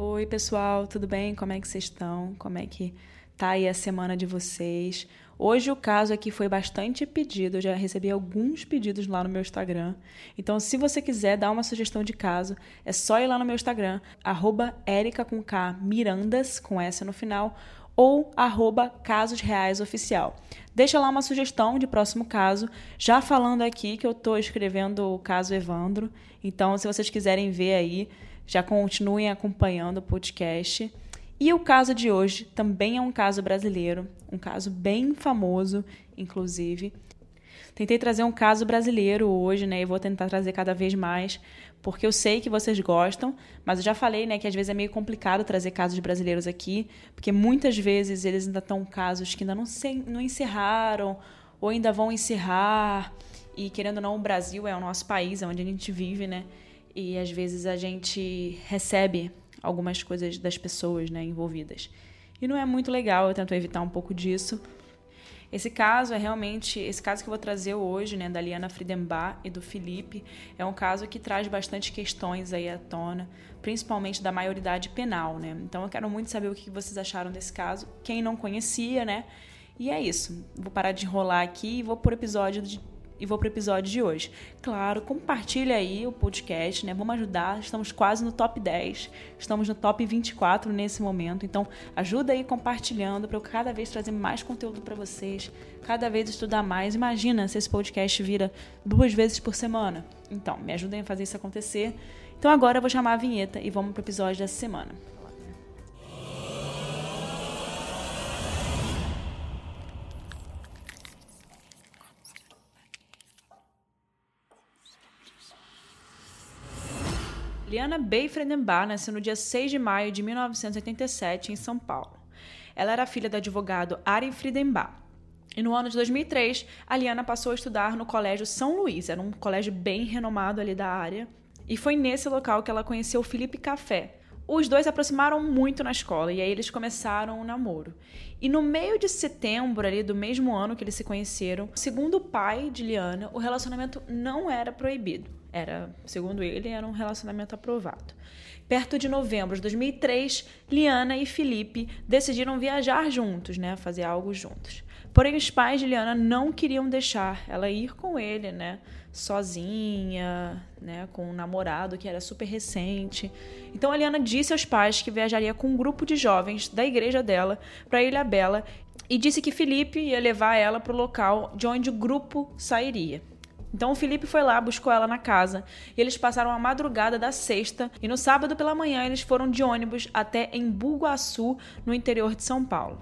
Oi, pessoal, tudo bem? Como é que vocês estão? Como é que tá aí a semana de vocês? Hoje o caso aqui foi bastante pedido, eu já recebi alguns pedidos lá no meu Instagram. Então, se você quiser dar uma sugestão de caso, é só ir lá no meu Instagram, arroba com K, Mirandas, com S no final, ou arroba Casos Reais Oficial. Deixa lá uma sugestão de próximo caso, já falando aqui que eu estou escrevendo o caso Evandro. Então, se vocês quiserem ver aí, já continuem acompanhando o podcast. E o caso de hoje também é um caso brasileiro, um caso bem famoso, inclusive. Tentei trazer um caso brasileiro hoje, né? E vou tentar trazer cada vez mais, porque eu sei que vocês gostam, mas eu já falei, né, que às vezes é meio complicado trazer casos brasileiros aqui, porque muitas vezes eles ainda estão casos que ainda não, se, não encerraram ou ainda vão encerrar. E querendo ou não, o Brasil é o nosso país, é onde a gente vive, né? E às vezes a gente recebe algumas coisas das pessoas né, envolvidas. E não é muito legal, eu tento evitar um pouco disso. Esse caso é realmente, esse caso que eu vou trazer hoje, né, da Liana Friedenbach e do Felipe, é um caso que traz bastante questões aí à tona, principalmente da maioridade penal, né? Então eu quero muito saber o que vocês acharam desse caso, quem não conhecia, né? E é isso. Vou parar de enrolar aqui e vou por episódio de e vou para o episódio de hoje. Claro, compartilha aí o podcast, né? Vamos ajudar. Estamos quase no top 10. Estamos no top 24 nesse momento. Então, ajuda aí compartilhando para eu cada vez trazer mais conteúdo para vocês, cada vez estudar mais. Imagina se esse podcast vira duas vezes por semana. Então, me ajudem a fazer isso acontecer. Então, agora eu vou chamar a vinheta e vamos para o episódio dessa semana. Liana Bey Fredenbach nasceu no dia 6 de maio de 1987 em São Paulo. Ela era filha do advogado Ari Friedenbach. E no ano de 2003, a Liana passou a estudar no Colégio São Luís, era um colégio bem renomado ali da área. E foi nesse local que ela conheceu Felipe Café. Os dois se aproximaram muito na escola e aí eles começaram o um namoro. E no meio de setembro ali do mesmo ano que eles se conheceram, segundo o pai de Liana, o relacionamento não era proibido. Era, segundo ele, era um relacionamento aprovado. Perto de novembro de 2003, Liana e Felipe decidiram viajar juntos, né, fazer algo juntos. Porém, os pais de Liana não queriam deixar ela ir com ele, né, sozinha, né, com um namorado que era super recente. Então, a Liana disse aos pais que viajaria com um grupo de jovens da igreja dela para Ilha Bela e disse que Felipe ia levar ela para o local de onde o grupo sairia. Então o Felipe foi lá, buscou ela na casa e eles passaram a madrugada da sexta e no sábado pela manhã eles foram de ônibus até Embu-Guaçu, no interior de São Paulo.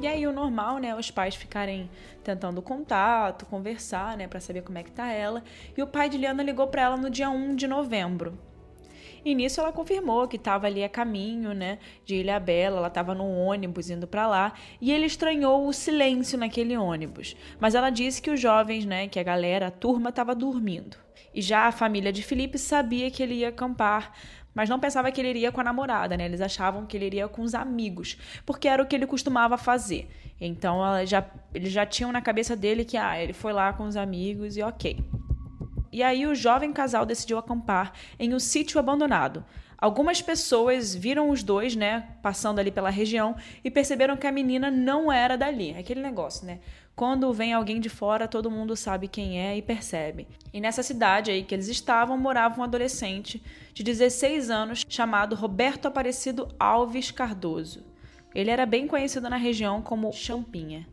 E aí o normal, né, os pais ficarem tentando contato, conversar, né, para saber como é que tá ela. E o pai de Liana ligou para ela no dia 1 de novembro. E nisso ela confirmou que estava ali a caminho, né, de Ilha Bela, ela estava no ônibus indo para lá, e ele estranhou o silêncio naquele ônibus. Mas ela disse que os jovens, né, que a galera, a turma estava dormindo. E já a família de Felipe sabia que ele ia acampar, mas não pensava que ele iria com a namorada, né? Eles achavam que ele iria com os amigos, porque era o que ele costumava fazer. Então já, eles já tinham na cabeça dele que ah, ele foi lá com os amigos e ok. E aí o jovem casal decidiu acampar em um sítio abandonado. Algumas pessoas viram os dois, né, passando ali pela região e perceberam que a menina não era dali. Aquele negócio, né? Quando vem alguém de fora, todo mundo sabe quem é e percebe. E nessa cidade aí que eles estavam, morava um adolescente de 16 anos chamado Roberto Aparecido Alves Cardoso. Ele era bem conhecido na região como Champinha.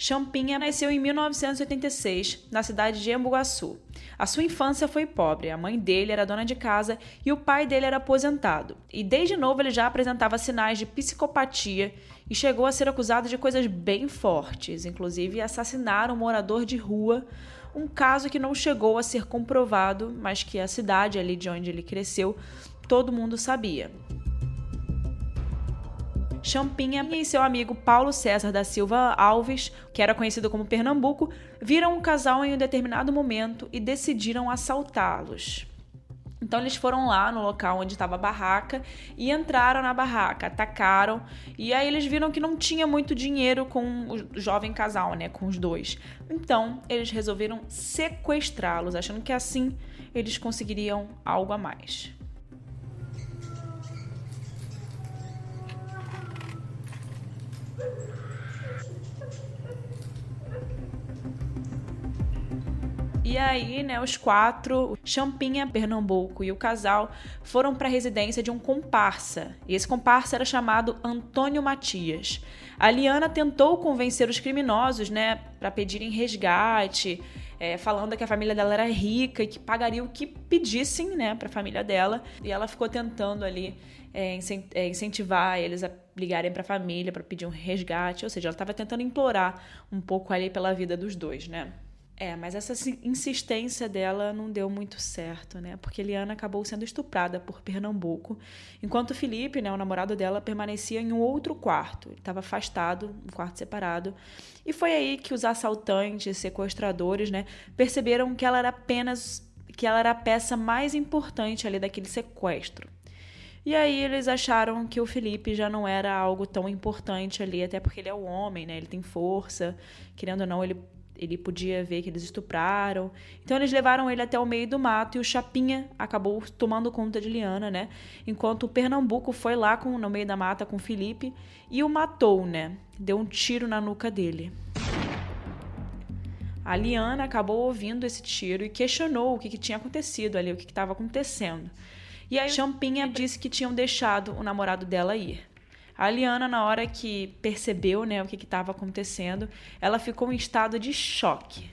Champinha nasceu em 1986, na cidade de Embu-Guaçu. A sua infância foi pobre, a mãe dele era dona de casa e o pai dele era aposentado. E desde novo ele já apresentava sinais de psicopatia e chegou a ser acusado de coisas bem fortes, inclusive assassinar um morador de rua, um caso que não chegou a ser comprovado, mas que a cidade ali de onde ele cresceu, todo mundo sabia. Champinha e seu amigo Paulo César da Silva Alves, que era conhecido como Pernambuco, viram um casal em um determinado momento e decidiram assaltá-los. Então eles foram lá no local onde estava a barraca e entraram na barraca, atacaram e aí eles viram que não tinha muito dinheiro com o jovem casal, né, com os dois. Então eles resolveram sequestrá-los, achando que assim eles conseguiriam algo a mais. E aí, né, os quatro, Champinha, Pernambuco e o casal foram para a residência de um comparsa. E esse comparsa era chamado Antônio Matias. A Liana tentou convencer os criminosos, né, para pedirem resgate, é, falando que a família dela era rica e que pagaria o que pedissem, né, para a família dela. E ela ficou tentando ali é, é incentivar eles a ligarem para a família para pedir um resgate, ou seja, ela estava tentando implorar um pouco ali pela vida dos dois, né? É, mas essa insistência dela não deu muito certo, né? Porque Eliana acabou sendo estuprada por Pernambuco, enquanto Felipe, né, o namorado dela, permanecia em um outro quarto. Ele estava afastado, um quarto separado. E foi aí que os assaltantes, sequestradores, né, perceberam que ela era apenas que ela era a peça mais importante ali daquele sequestro. E aí eles acharam que o Felipe já não era algo tão importante ali, até porque ele é o homem, né? Ele tem força, querendo ou não, ele ele podia ver que eles estupraram. Então eles levaram ele até o meio do mato e o Chapinha acabou tomando conta de Liana, né? Enquanto o Pernambuco foi lá com, no meio da mata com Felipe e o matou, né? Deu um tiro na nuca dele. A Liana acabou ouvindo esse tiro e questionou o que, que tinha acontecido ali, o que estava acontecendo. E aí Champinha disse que tinham deixado o namorado dela ir. A Liana, na hora que percebeu né, o que estava acontecendo, ela ficou em estado de choque.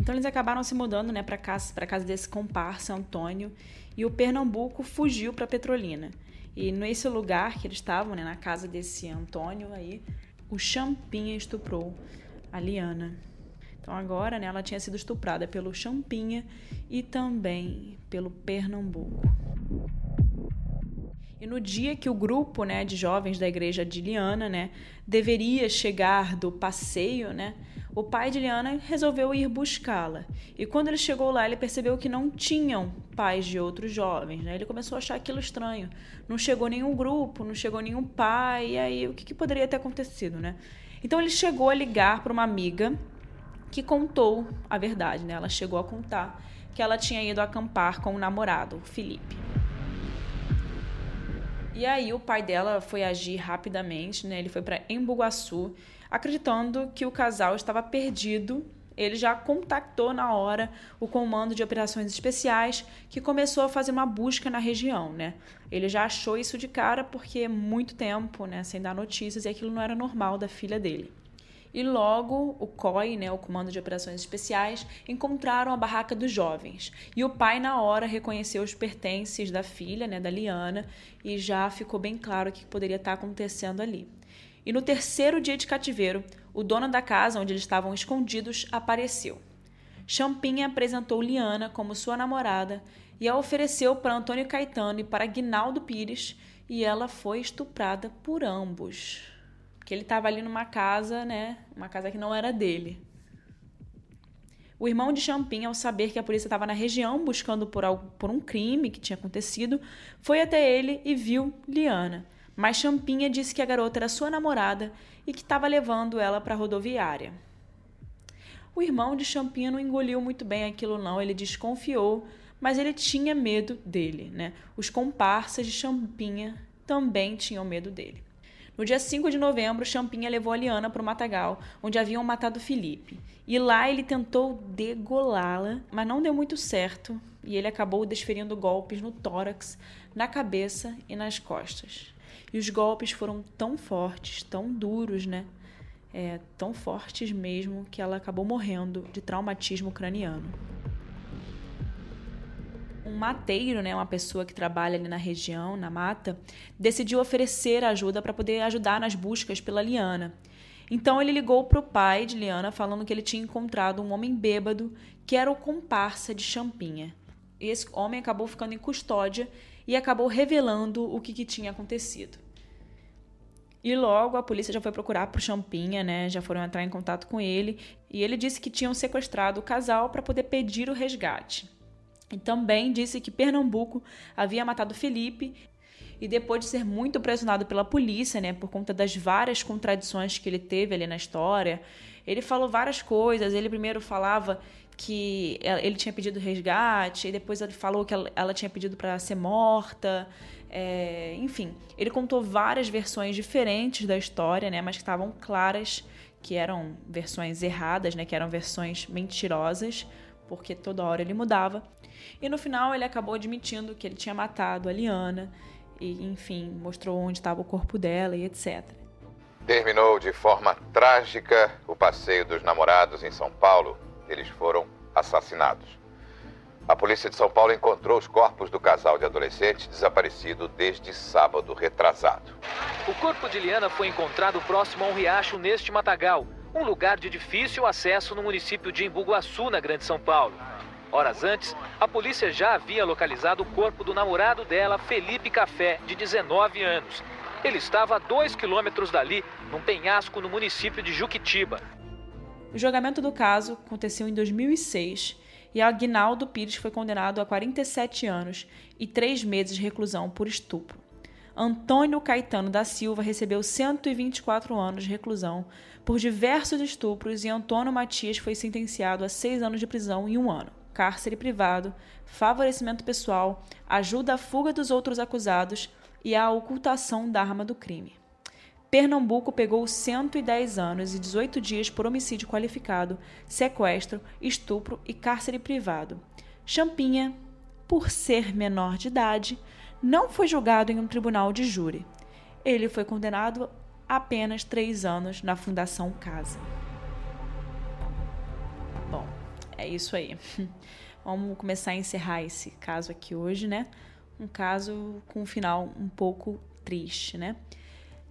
Então eles acabaram se mudando né, para casa, casa desse comparsa, Antônio, e o Pernambuco fugiu para Petrolina. E nesse lugar que eles estavam, né, na casa desse Antônio aí, o Champinha estuprou a Liana. Então agora né, ela tinha sido estuprada pelo Champinha e também pelo Pernambuco. E no dia que o grupo né, de jovens da igreja de Liana né, deveria chegar do passeio, né, o pai de Liana resolveu ir buscá-la. E quando ele chegou lá, ele percebeu que não tinham pais de outros jovens. Né? Ele começou a achar aquilo estranho. Não chegou nenhum grupo, não chegou nenhum pai. E aí, o que, que poderia ter acontecido? Né? Então, ele chegou a ligar para uma amiga que contou a verdade. Né? Ela chegou a contar que ela tinha ido acampar com o namorado, Felipe. E aí o pai dela foi agir rapidamente, né? Ele foi para Embu-Guaçu, acreditando que o casal estava perdido. Ele já contactou na hora o comando de operações especiais, que começou a fazer uma busca na região, né? Ele já achou isso de cara porque muito tempo, né, sem dar notícias, e aquilo não era normal da filha dele. E logo o COI, né, o Comando de Operações Especiais, encontraram a barraca dos jovens. E o pai, na hora, reconheceu os pertences da filha, né, da Liana, e já ficou bem claro o que poderia estar acontecendo ali. E no terceiro dia de cativeiro, o dono da casa onde eles estavam escondidos apareceu. Champinha apresentou Liana como sua namorada e a ofereceu para Antônio Caetano e para Guinaldo Pires, e ela foi estuprada por ambos que ele estava ali numa casa, né? Uma casa que não era dele. O irmão de Champin, ao saber que a polícia estava na região buscando por, algo, por um crime que tinha acontecido, foi até ele e viu Liana. Mas Champinha disse que a garota era sua namorada e que estava levando ela para a rodoviária. O irmão de Champinha não engoliu muito bem aquilo não, ele desconfiou, mas ele tinha medo dele, né? Os comparsas de Champinha também tinham medo dele. No dia 5 de novembro, Champinha levou a Liana para o matagal, onde haviam matado Felipe. E lá ele tentou degolá-la, mas não deu muito certo, e ele acabou desferindo golpes no tórax, na cabeça e nas costas. E os golpes foram tão fortes, tão duros, né? É, tão fortes mesmo, que ela acabou morrendo de traumatismo craniano um mateiro, né, uma pessoa que trabalha ali na região, na mata, decidiu oferecer ajuda para poder ajudar nas buscas pela Liana. Então ele ligou para o pai de Liana falando que ele tinha encontrado um homem bêbado que era o comparsa de Champinha. Esse homem acabou ficando em custódia e acabou revelando o que, que tinha acontecido. E logo a polícia já foi procurar por Champinha, né? Já foram entrar em contato com ele e ele disse que tinham sequestrado o casal para poder pedir o resgate. E também disse que Pernambuco havia matado Felipe e depois de ser muito pressionado pela polícia, né, por conta das várias contradições que ele teve ali na história, ele falou várias coisas. Ele primeiro falava que ele tinha pedido resgate, e depois ele falou que ela, tinha pedido para ser morta. É, enfim, ele contou várias versões diferentes da história, né, mas que estavam claras que eram versões erradas, né, que eram versões mentirosas porque toda hora ele mudava. E no final ele acabou admitindo que ele tinha matado a Liana e, enfim, mostrou onde estava o corpo dela e etc. Terminou de forma trágica o passeio dos namorados em São Paulo. Eles foram assassinados. A polícia de São Paulo encontrou os corpos do casal de adolescentes desaparecido desde sábado retrasado. O corpo de Liana foi encontrado próximo a um riacho neste matagal, um lugar de difícil acesso no município de Embu-Guaçu, na Grande São Paulo. Horas antes, a polícia já havia localizado o corpo do namorado dela, Felipe Café, de 19 anos. Ele estava a dois quilômetros dali, num penhasco no município de Juquitiba. O julgamento do caso aconteceu em 2006 e Aguinaldo Pires foi condenado a 47 anos e três meses de reclusão por estupro. Antônio Caetano da Silva recebeu 124 anos de reclusão por diversos estupros e Antônio Matias foi sentenciado a seis anos de prisão e um ano cárcere privado, favorecimento pessoal, ajuda à fuga dos outros acusados e à ocultação da arma do crime. Pernambuco pegou 110 anos e 18 dias por homicídio qualificado, sequestro, estupro e cárcere privado. Champinha, por ser menor de idade, não foi julgado em um tribunal de júri. Ele foi condenado a apenas três anos na Fundação Casa. É isso aí. Vamos começar a encerrar esse caso aqui hoje, né? Um caso com um final um pouco triste, né?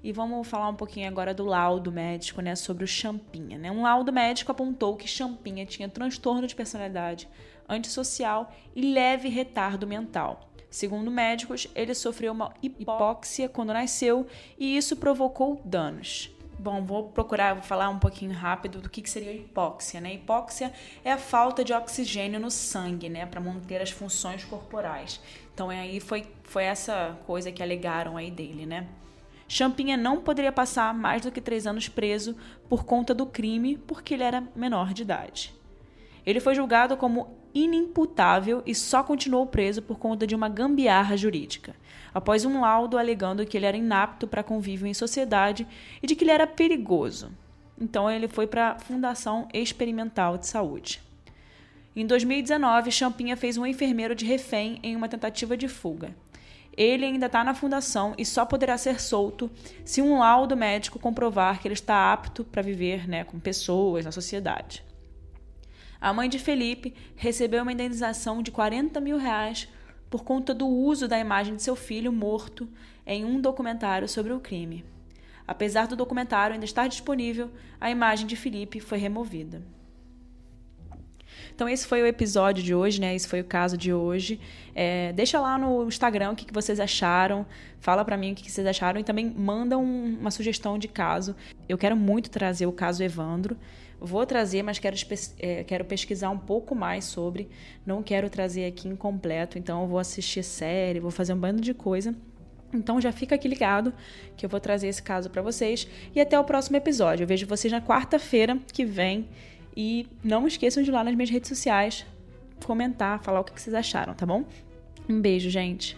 E vamos falar um pouquinho agora do laudo médico, né, sobre o Champinha, né? Um laudo médico apontou que Champinha tinha transtorno de personalidade antissocial e leve retardo mental. Segundo médicos, ele sofreu uma hipóxia quando nasceu e isso provocou danos. Bom, vou procurar, vou falar um pouquinho rápido do que, que seria hipóxia, né? Hipóxia é a falta de oxigênio no sangue, né, para manter as funções corporais. Então é aí foi, foi essa coisa que alegaram aí dele, né? Champinha não poderia passar mais do que três anos preso por conta do crime, porque ele era menor de idade. Ele foi julgado como inimputável e só continuou preso por conta de uma gambiarra jurídica após um laudo alegando que ele era inapto para convívio em sociedade e de que ele era perigoso. Então ele foi para a Fundação Experimental de Saúde. Em 2019, Champinha fez um enfermeiro de refém em uma tentativa de fuga. Ele ainda está na fundação e só poderá ser solto se um laudo médico comprovar que ele está apto para viver né, com pessoas na sociedade. A mãe de Felipe recebeu uma indenização de 40 mil reais por conta do uso da imagem de seu filho morto em um documentário sobre o crime. Apesar do documentário ainda estar disponível, a imagem de Felipe foi removida. Então esse foi o episódio de hoje, né? Esse foi o caso de hoje. É, deixa lá no Instagram o que, vocês acharam. Fala para mim o que, que, vocês acharam e também manda um, uma sugestão de caso. Eu quero muito trazer o caso Evandro. Vou trazer, mas quero, é, quero pesquisar um pouco mais sobre. Não quero trazer aqui incompleto, então eu vou assistir série, vou fazer um bando de coisa. Então já fica aqui ligado que eu vou trazer esse caso para vocês e até o próximo episódio. Eu vejo vocês na quarta-feira que vem e não esqueçam de ir lá nas minhas redes sociais comentar, falar o que vocês acharam, tá bom? Um beijo, gente.